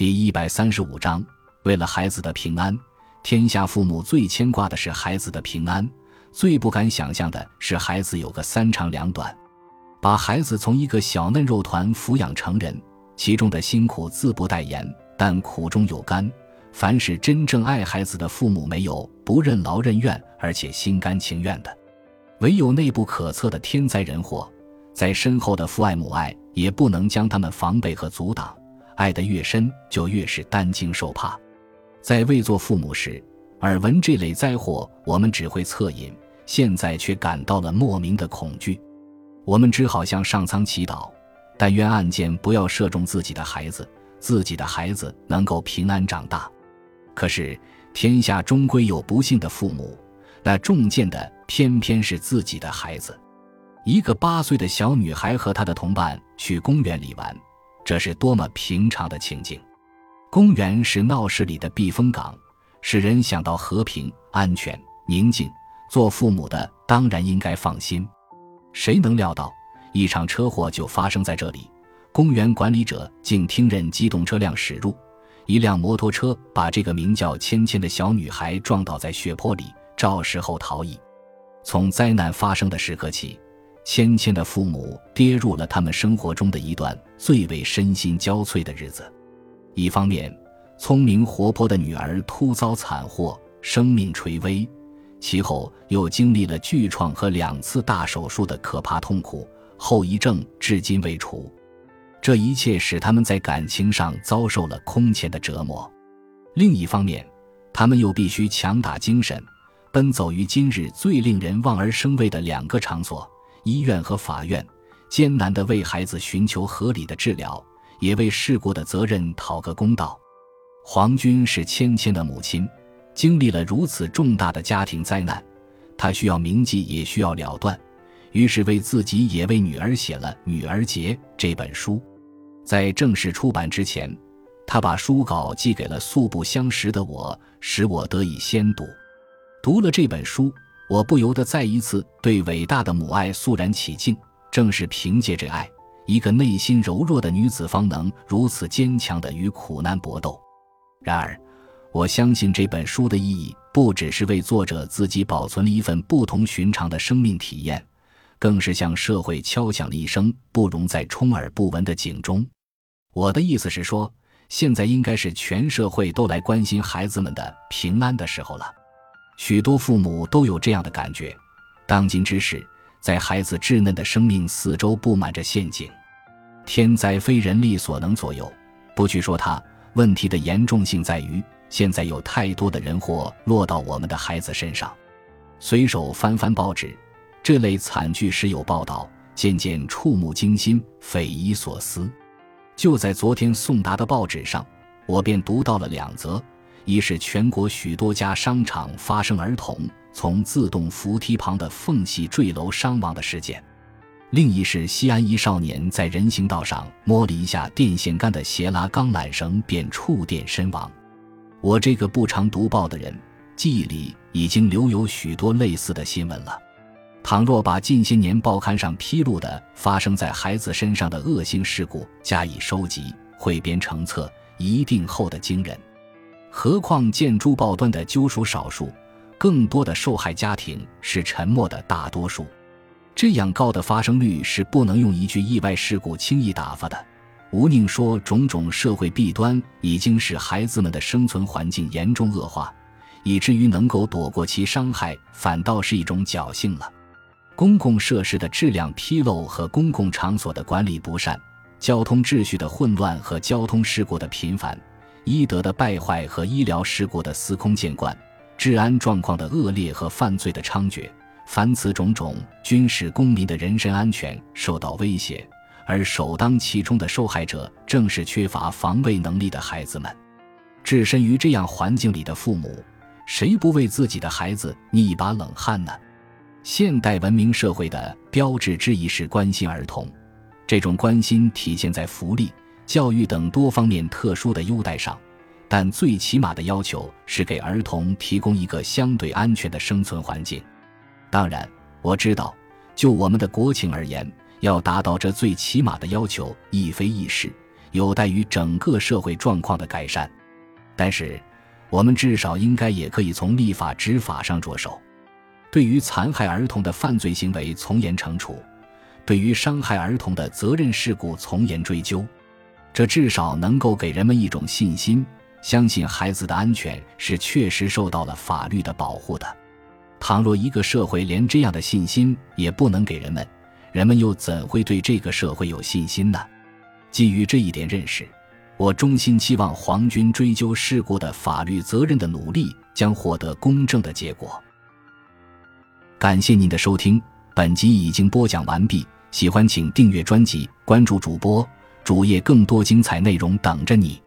第一百三十五章，为了孩子的平安，天下父母最牵挂的是孩子的平安，最不敢想象的是孩子有个三长两短。把孩子从一个小嫩肉团抚养成人，其中的辛苦自不待言，但苦中有甘。凡是真正爱孩子的父母，没有不任劳任怨，而且心甘情愿的。唯有内部可测的天灾人祸，在身后的父爱母爱也不能将他们防备和阻挡。爱得越深，就越是担惊受怕。在未做父母时，耳闻这类灾祸，我们只会恻隐；现在却感到了莫名的恐惧。我们只好向上苍祈祷，但愿案件不要射中自己的孩子，自己的孩子能够平安长大。可是天下终归有不幸的父母，那中箭的偏偏是自己的孩子。一个八岁的小女孩和她的同伴去公园里玩。这是多么平常的情景！公园是闹市里的避风港，使人想到和平、安全、宁静。做父母的当然应该放心。谁能料到一场车祸就发生在这里？公园管理者竟听任机动车辆驶入，一辆摩托车把这个名叫芊芊的小女孩撞倒在血泊里，肇事后逃逸。从灾难发生的时刻起。芊芊的父母跌入了他们生活中的一段最为身心交瘁的日子。一方面，聪明活泼的女儿突遭惨祸，生命垂危；其后又经历了巨创和两次大手术的可怕痛苦，后遗症至今未除。这一切使他们在感情上遭受了空前的折磨。另一方面，他们又必须强打精神，奔走于今日最令人望而生畏的两个场所。医院和法院艰难地为孩子寻求合理的治疗，也为事故的责任讨个公道。黄军是芊芊的母亲，经历了如此重大的家庭灾难，她需要铭记，也需要了断，于是为自己也为女儿写了《女儿节》这本书。在正式出版之前，他把书稿寄给了素不相识的我，使我得以先读。读了这本书。我不由得再一次对伟大的母爱肃然起敬。正是凭借着爱，一个内心柔弱的女子方能如此坚强地与苦难搏斗。然而，我相信这本书的意义不只是为作者自己保存了一份不同寻常的生命体验，更是向社会敲响了一声不容再充耳不闻的警钟。我的意思是说，现在应该是全社会都来关心孩子们的平安的时候了。许多父母都有这样的感觉：当今之世，在孩子稚嫩的生命四周布满着陷阱，天灾非人力所能左右。不去说它，问题的严重性在于，现在有太多的人祸落到我们的孩子身上。随手翻翻报纸，这类惨剧时有报道，渐渐触目惊心、匪夷所思。就在昨天送达的报纸上，我便读到了两则。一是全国许多家商场发生儿童从自动扶梯旁的缝隙坠楼伤亡的事件，另一是西安一少年在人行道上摸了一下电线杆的斜拉钢缆绳便触电身亡。我这个不常读报的人，记忆里已经留有许多类似的新闻了。倘若把近些年报刊上披露的发生在孩子身上的恶性事故加以收集汇编成册，一定厚得惊人。何况见诸报端的揪属少数，更多的受害家庭是沉默的大多数。这样高的发生率是不能用一句意外事故轻易打发的。吴宁说，种种社会弊端已经使孩子们的生存环境严重恶化，以至于能够躲过其伤害，反倒是一种侥幸了。公共设施的质量纰漏和公共场所的管理不善，交通秩序的混乱和交通事故的频繁。医德的败坏和医疗事故的司空见惯，治安状况的恶劣和犯罪的猖獗，凡此种种，均使公民的人身安全受到威胁。而首当其冲的受害者，正是缺乏防卫能力的孩子们。置身于这样环境里的父母，谁不为自己的孩子捏一把冷汗呢？现代文明社会的标志之一是关心儿童，这种关心体现在福利。教育等多方面特殊的优待上，但最起码的要求是给儿童提供一个相对安全的生存环境。当然，我知道，就我们的国情而言，要达到这最起码的要求亦非易事，有待于整个社会状况的改善。但是，我们至少应该也可以从立法执法上着手，对于残害儿童的犯罪行为从严惩处，对于伤害儿童的责任事故从严追究。这至少能够给人们一种信心，相信孩子的安全是确实受到了法律的保护的。倘若一个社会连这样的信心也不能给人们，人们又怎会对这个社会有信心呢？基于这一点认识，我衷心期望皇军追究事故的法律责任的努力将获得公正的结果。感谢您的收听，本集已经播讲完毕。喜欢请订阅专辑，关注主播主页，更多精彩内容等着你。